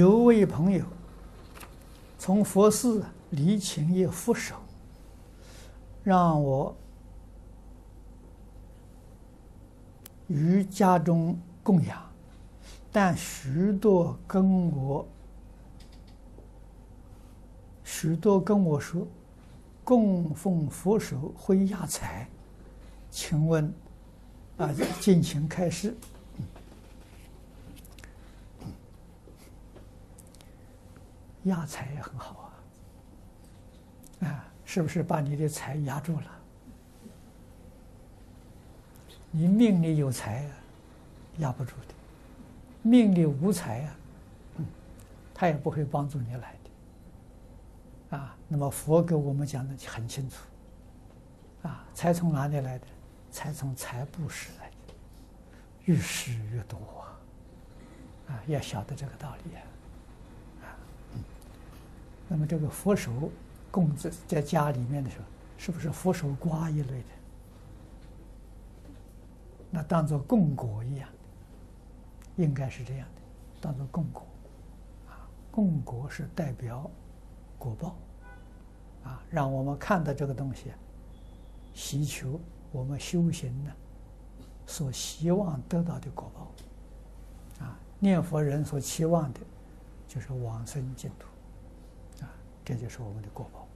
有位朋友从佛寺离请一佛手，让我于家中供养，但许多跟我许多跟我说，供奉佛手会压财，请问啊，敬请开示。压财也很好啊，啊，是不是把你的财压住了？你命里有财啊，压不住的；命里无财啊，嗯，他也不会帮助你来的。啊，那么佛给我们讲的很清楚，啊，财从哪里来的？财从财布施来的，越施越多啊，啊，要晓得这个道理啊。那么这个佛手供在在家里面的时候，是不是佛手瓜一类的？那当做供果一样，应该是这样的，当做供果，啊，供果是代表果报，啊，让我们看到这个东西，祈求我们修行呢，所希望得到的果报，啊，念佛人所期望的，就是往生净土。这就是我们的国宝。